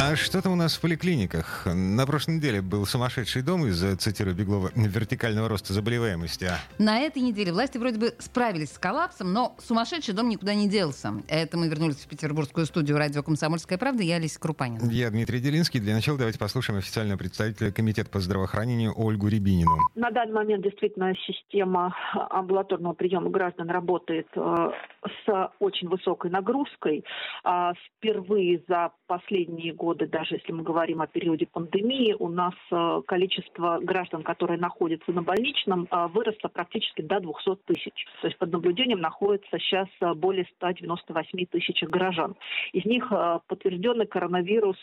А что там у нас в поликлиниках? На прошлой неделе был сумасшедший дом из-за, цитирую Беглова, вертикального роста заболеваемости. А На этой неделе власти вроде бы справились с коллапсом, но сумасшедший дом никуда не делся. Это мы вернулись в петербургскую студию радио «Комсомольская правда». Я Олеся Крупанина. Я Дмитрий Делинский. Для начала давайте послушаем официального представителя Комитета по здравоохранению Ольгу Рябинину. На данный момент действительно система амбулаторного приема граждан работает э, с очень высокой нагрузкой. А Впервые за последние годы, даже если мы говорим о периоде пандемии, у нас э, количество граждан, которые находятся на больничном, э, выросло практически до 200 тысяч. То есть под наблюдением находится сейчас э, более 198 тысяч граждан. Из них подтвержденный коронавирус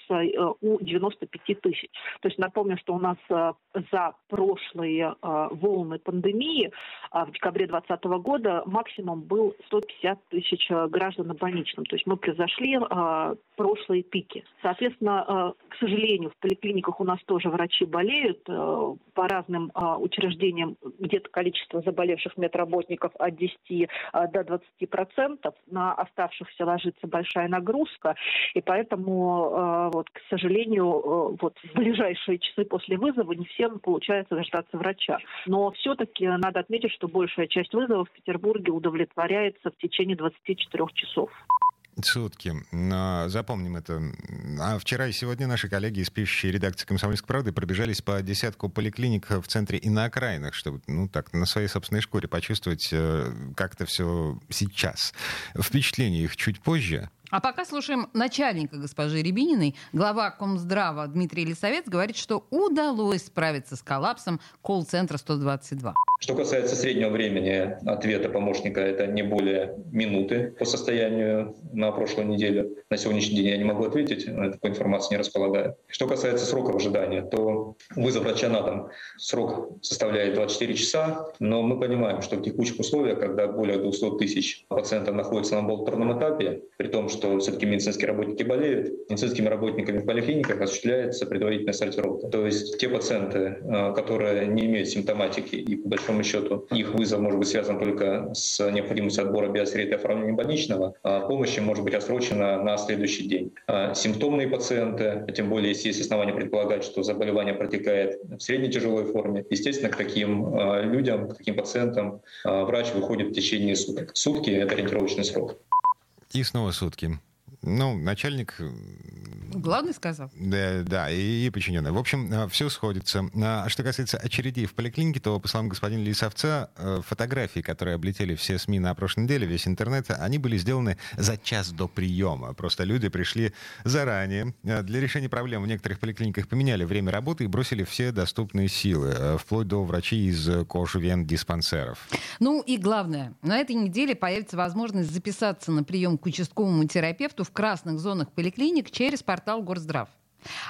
у 95 тысяч. То есть напомню, что у нас за прошлые волны пандемии в декабре 2020 года максимум был 150 тысяч граждан на больничном. То есть мы превзошли прошлые пики. Соответственно, э, к сожалению, в поликлиниках у нас тоже врачи болеют. Э, По разным э, учреждениям где-то количество заболевших медработников от 10 э, до 20 процентов. На оставшихся ложится большая нагрузка. И поэтому, вот, к сожалению, вот в ближайшие часы после вызова не всем получается дождаться врача. Но все-таки надо отметить, что большая часть вызовов в Петербурге удовлетворяется в течение 24 часов. Сутки. Но запомним это. А вчера и сегодня наши коллеги из пишущей редакции «Комсомольской правды» пробежались по десятку поликлиник в центре и на окраинах, чтобы, ну так, на своей собственной шкуре почувствовать, э, как это все сейчас. Впечатление их чуть позже. А пока слушаем начальника госпожи Рябининой. Глава Комздрава Дмитрий Лисовец говорит, что удалось справиться с коллапсом колл-центра 122. Что касается среднего времени ответа помощника, это не более минуты по состоянию на прошлую неделю. На сегодняшний день я не могу ответить, такой информации не располагаю. Что касается сроков ожидания, то вызов врача на дом срок составляет 24 часа, но мы понимаем, что в текущих условиях, когда более 200 тысяч пациентов находятся на амбулаторном этапе, при том, что все-таки медицинские работники болеют, медицинскими работниками в поликлиниках осуществляется предварительная сортировка. То есть те пациенты, э, которые не имеют симптоматики и по большому счету их вызов может быть связан только с необходимостью отбора биосреды оформления больничного, а помощь может быть отсрочена на следующий день. А Симптомные пациенты, тем более если есть основания предполагать, что заболевание протекает в средней тяжелой форме, естественно, к таким э, людям, к таким пациентам э, врач выходит в течение суток. Сутки – это ориентировочный срок. И снова сутки. Ну, начальник... Главный сказал. Да, да, и, и подчиненный. В общем, все сходится. А что касается очередей в поликлинике, то, по словам господина Лисовца, э, фотографии, которые облетели все СМИ на прошлой неделе, весь интернет, они были сделаны за час до приема. Просто люди пришли заранее. Э, Для решения проблем в некоторых поликлиниках поменяли время работы и бросили все доступные силы, э, вплоть до врачей из кожвен-диспансеров. Ну и главное, на этой неделе появится возможность записаться на прием к участковому терапевту в красных зонах поликлиник через портал Горздрав.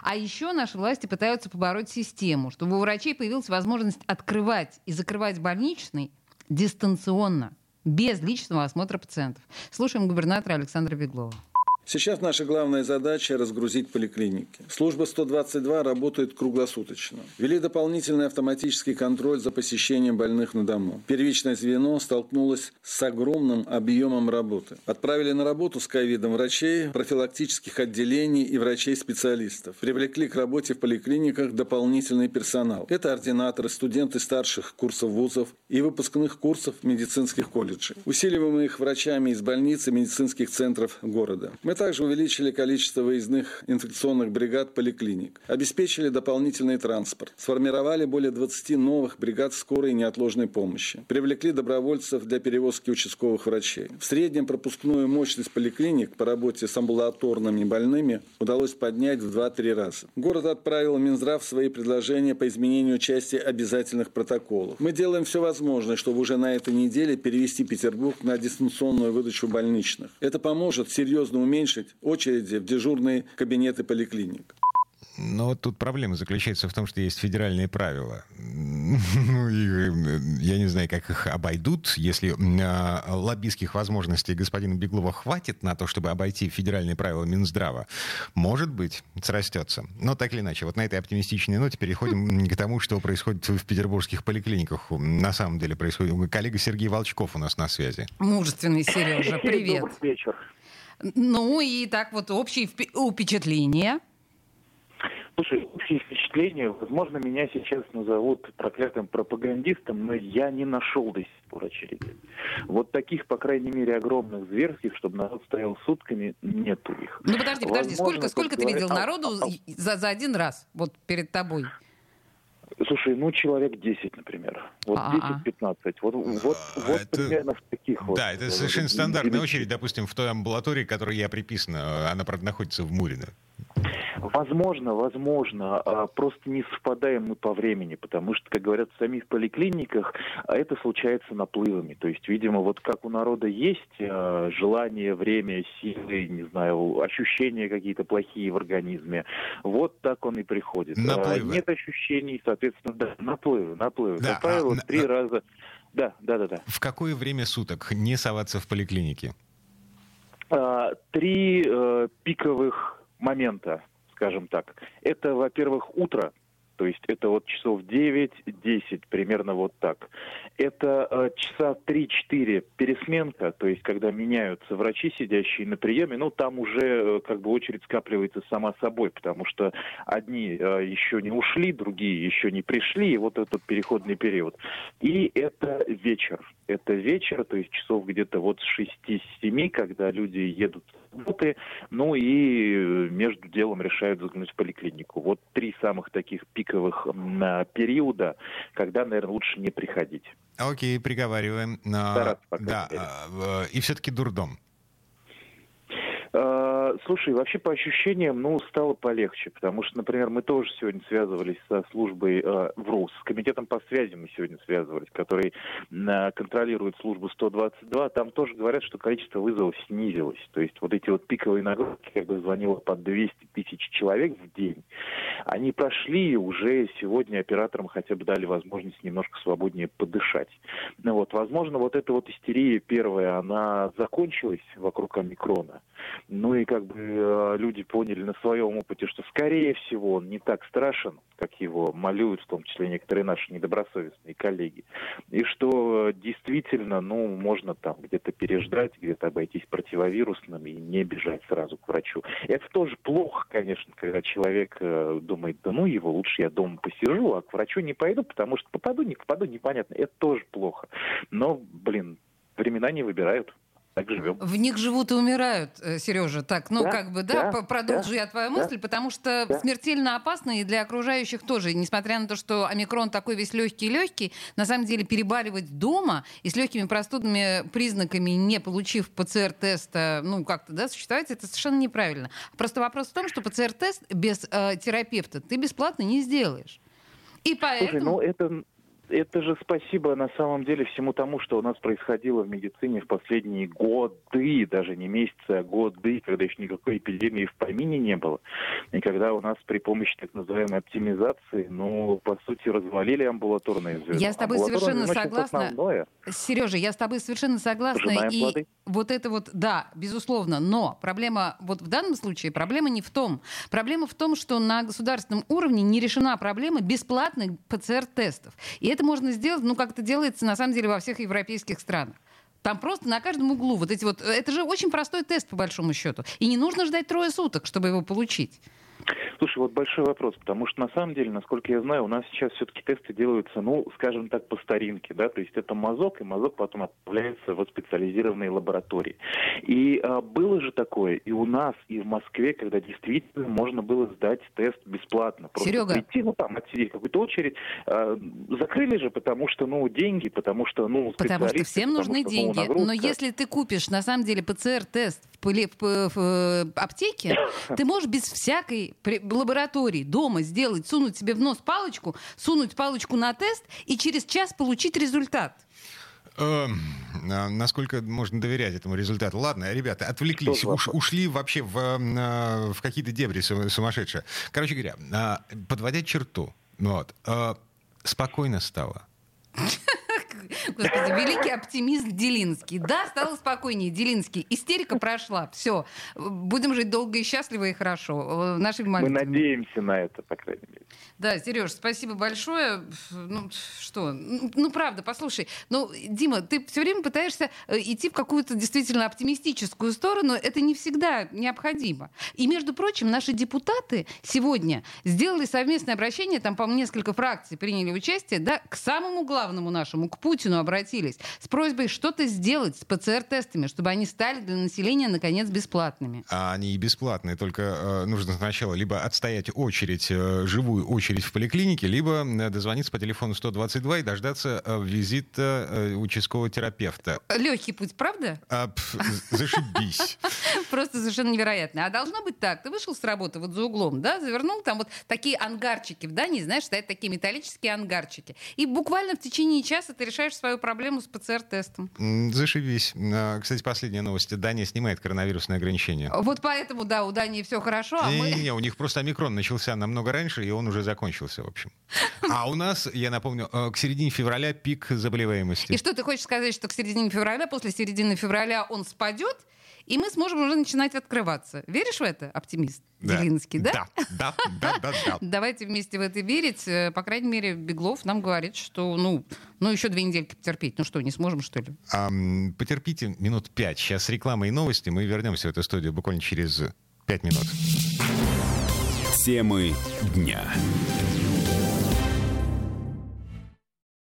А еще наши власти пытаются побороть систему, чтобы у врачей появилась возможность открывать и закрывать больничный дистанционно, без личного осмотра пациентов. Слушаем губернатора Александра Беглова. Сейчас наша главная задача – разгрузить поликлиники. Служба 122 работает круглосуточно. Ввели дополнительный автоматический контроль за посещением больных на дому. Первичное звено столкнулось с огромным объемом работы. Отправили на работу с ковидом врачей, профилактических отделений и врачей-специалистов. Привлекли к работе в поликлиниках дополнительный персонал. Это ординаторы, студенты старших курсов вузов и выпускных курсов медицинских колледжей. Усиливаем их врачами из больниц и медицинских центров города. Мы также увеличили количество выездных инфекционных бригад поликлиник, обеспечили дополнительный транспорт, сформировали более 20 новых бригад скорой и неотложной помощи, привлекли добровольцев для перевозки участковых врачей. В среднем пропускную мощность поликлиник по работе с амбулаторными больными удалось поднять в 2-3 раза. Город отправил Минздрав свои предложения по изменению части обязательных протоколов. Мы делаем все возможное, чтобы уже на этой неделе перевести Петербург на дистанционную выдачу больничных. Это поможет серьезно уменьшить очереди в дежурные кабинеты поликлиник. Но вот тут проблема заключается в том, что есть федеральные правила. Ну, и, э, я не знаю, как их обойдут, если э, лоббистских возможностей господина Беглова хватит на то, чтобы обойти федеральные правила Минздрава. Может быть, срастется. Но так или иначе, вот на этой оптимистичной ноте переходим к тому, что происходит в петербургских поликлиниках. На самом деле происходит. Коллега Сергей Волчков у нас на связи. Мужественный Сережа, привет. Добрый вечер. Ну и так вот общие впечатления. Слушай, общее впечатление, возможно, меня сейчас назовут проклятым пропагандистом, но я не нашел до сих пор очереди. Вот таких, по крайней мере, огромных зверских, чтобы народ стоял сутками, нету их. Ну подожди, подожди, Возможно, сколько, сколько ты говоря- видел а- народу а- за, за один раз, вот перед тобой? Слушай, ну человек 10, например. Вот А-а. 10-15. Вот, вот, А, вот это- примерно в таких вот. Да, это э, совершенно стандартная очередь, допустим, в той амбулатории, которой я приписан. э, Она, правда, находится в Мурино. Возможно, возможно. а, Просто не совпадаем мы по времени, потому что, как говорят в самих поликлиниках, а, это случается наплывами. То есть, видимо, вот как у народа есть а, желание, время, силы, не знаю, ощущения какие-то плохие в организме, вот так он и приходит. Наплывы. Нет ощущений, соответственно, да, наплывы, наплывы. Да, Как правило, а, три на- раза. Да, да, да, да. В какое время суток не соваться в поликлинике? А, Три э, пиковых момента, скажем так. Это, во-первых, утро, то есть это вот часов 9-10, примерно вот так. Это э, часа 3-4 пересменка, то есть когда меняются врачи, сидящие на приеме, ну там уже э, как бы очередь скапливается сама собой, потому что одни э, еще не ушли, другие еще не пришли, и вот этот переходный период. И это вечер. Это вечер, то есть часов где-то вот с 6-7, когда люди едут с работы, ну и э, между делом решают заглянуть в поликлинику. Вот три самых таких пиковых а, периода, когда, наверное, лучше не приходить. Окей, приговариваем. Стараться, да, а, в- и все-таки дурдом. Слушай, вообще по ощущениям, ну, стало полегче, потому что, например, мы тоже сегодня связывались со службой э, ВРУ, с комитетом по связи мы сегодня связывались, который э, контролирует службу 122, там тоже говорят, что количество вызовов снизилось, то есть вот эти вот пиковые нагрузки, когда звонило по 200 тысяч человек в день, они прошли, и уже сегодня операторам хотя бы дали возможность немножко свободнее подышать. Ну вот, возможно, вот эта вот истерия первая, она закончилась вокруг омикрона. Ну и как бы э, люди поняли на своем опыте, что скорее всего он не так страшен, как его малюют, в том числе некоторые наши недобросовестные коллеги. И что э, действительно, ну, можно там где-то переждать, где-то обойтись противовирусным и не бежать сразу к врачу. Это тоже плохо, конечно, когда человек э, думает, да ну его, лучше я дома посижу, а к врачу не пойду, потому что попаду, не попаду, непонятно. Это тоже плохо. Но, блин, времена не выбирают. Так живем. В них живут и умирают, Сережа. Так, ну Да, как бы, да, да, продолжу да, я твою да, мысль, потому что да. смертельно опасно и для окружающих тоже. И несмотря на то, что омикрон такой весь легкий-легкий, на самом деле перебаривать дома и с легкими простудными признаками, не получив ПЦР-теста, ну как-то, да, существовать, это совершенно неправильно. Просто вопрос в том, что ПЦР-тест без э, терапевта ты бесплатно не сделаешь. И поэтому... Слушай, ну это, это же спасибо на самом деле всему тому, что у нас происходило в медицине в последние годы, даже не месяцы, а годы, когда еще никакой эпидемии в помине не было. И когда у нас при помощи так называемой оптимизации, ну, по сути, развалили амбулаторные звено. Я с тобой совершенно согласна. основное. Сережа, я с тобой совершенно согласна. Пожинаем и плоды. вот это вот, да, безусловно. Но проблема, вот в данном случае, проблема не в том. Проблема в том, что на государственном уровне не решена проблема бесплатных ПЦР-тестов. И это можно сделать, ну, как это делается, на самом деле, во всех европейских странах. Там просто на каждом углу вот эти вот... Это же очень простой тест, по большому счету. И не нужно ждать трое суток, чтобы его получить. Слушай, вот большой вопрос, потому что на самом деле, насколько я знаю, у нас сейчас все-таки тесты делаются, ну, скажем так, по старинке, да, то есть это мазок, и мазок потом отправляется в специализированные лаборатории. И а, было же такое и у нас, и в Москве, когда действительно можно было сдать тест бесплатно. Просто Серега. прийти, ну, там, отсидеть какую-то очередь. А, закрыли же, потому что, ну, деньги, потому что, ну, Потому что всем потому нужны что, ну, деньги. Но нагрузка. если ты купишь, на самом деле, ПЦР-тест в, в в, э, аптеке, ты можешь без всякой при- лаборатории дома сделать, сунуть себе в нос палочку, сунуть палочку на тест и через час получить результат. Эм, а насколько можно доверять этому результату? Ладно, ребята, отвлеклись, уш, ушли вообще в, а, в какие-то дебри сумасшедшие. Короче говоря, а, подводя черту, вот, спокойно стало. Господи, великий оптимист Делинский. Да, стало спокойнее, Делинский. Истерика прошла. Все. Будем жить долго и счастливо и хорошо. Наши Мы надеемся на это, по крайней мере. Да, Сереж, спасибо большое. Ну, что? Ну, правда, послушай. Ну, Дима, ты все время пытаешься э, идти в какую-то действительно оптимистическую сторону. Это не всегда необходимо. И, между прочим, наши депутаты сегодня сделали совместное обращение, там, по-моему, несколько фракций приняли участие, да, к самому главному нашему, к Путину обратились с просьбой что-то сделать с ПЦР-тестами, чтобы они стали для населения, наконец, бесплатными. А они и бесплатные, только э, нужно сначала либо отстоять очередь, э, живую очередь очередь в поликлинике, либо э, дозвониться по телефону 122 и дождаться э, визита э, участкового терапевта. Легкий путь, правда? А, пф, зашибись. Просто совершенно невероятно. А должно быть так. Ты вышел с работы вот за углом, да, завернул там вот такие ангарчики в Дании, знаешь, стоят такие металлические ангарчики. И буквально в течение часа ты решаешь свою проблему с ПЦР-тестом. Зашибись. А, кстати, последняя новость. Дания снимает коронавирусные ограничения. Вот поэтому, да, у Дании все хорошо, а мы... Не, у них просто омикрон начался намного раньше, и он уже закончился, в общем. А у нас, я напомню, э, к середине февраля пик заболеваемости. И что ты хочешь сказать, что к середине февраля, после середины февраля он спадет, и мы сможем уже начинать открываться. Веришь в это, оптимист да. Делинский, да? Да, да, да, да, да. Давайте вместе в это верить. Э, по крайней мере, Беглов нам говорит, что, ну, ну еще две недельки потерпеть. Ну что, не сможем, что ли? А, потерпите минут пять. Сейчас реклама и новости. Мы вернемся в эту студию буквально через пять минут. Темы дня.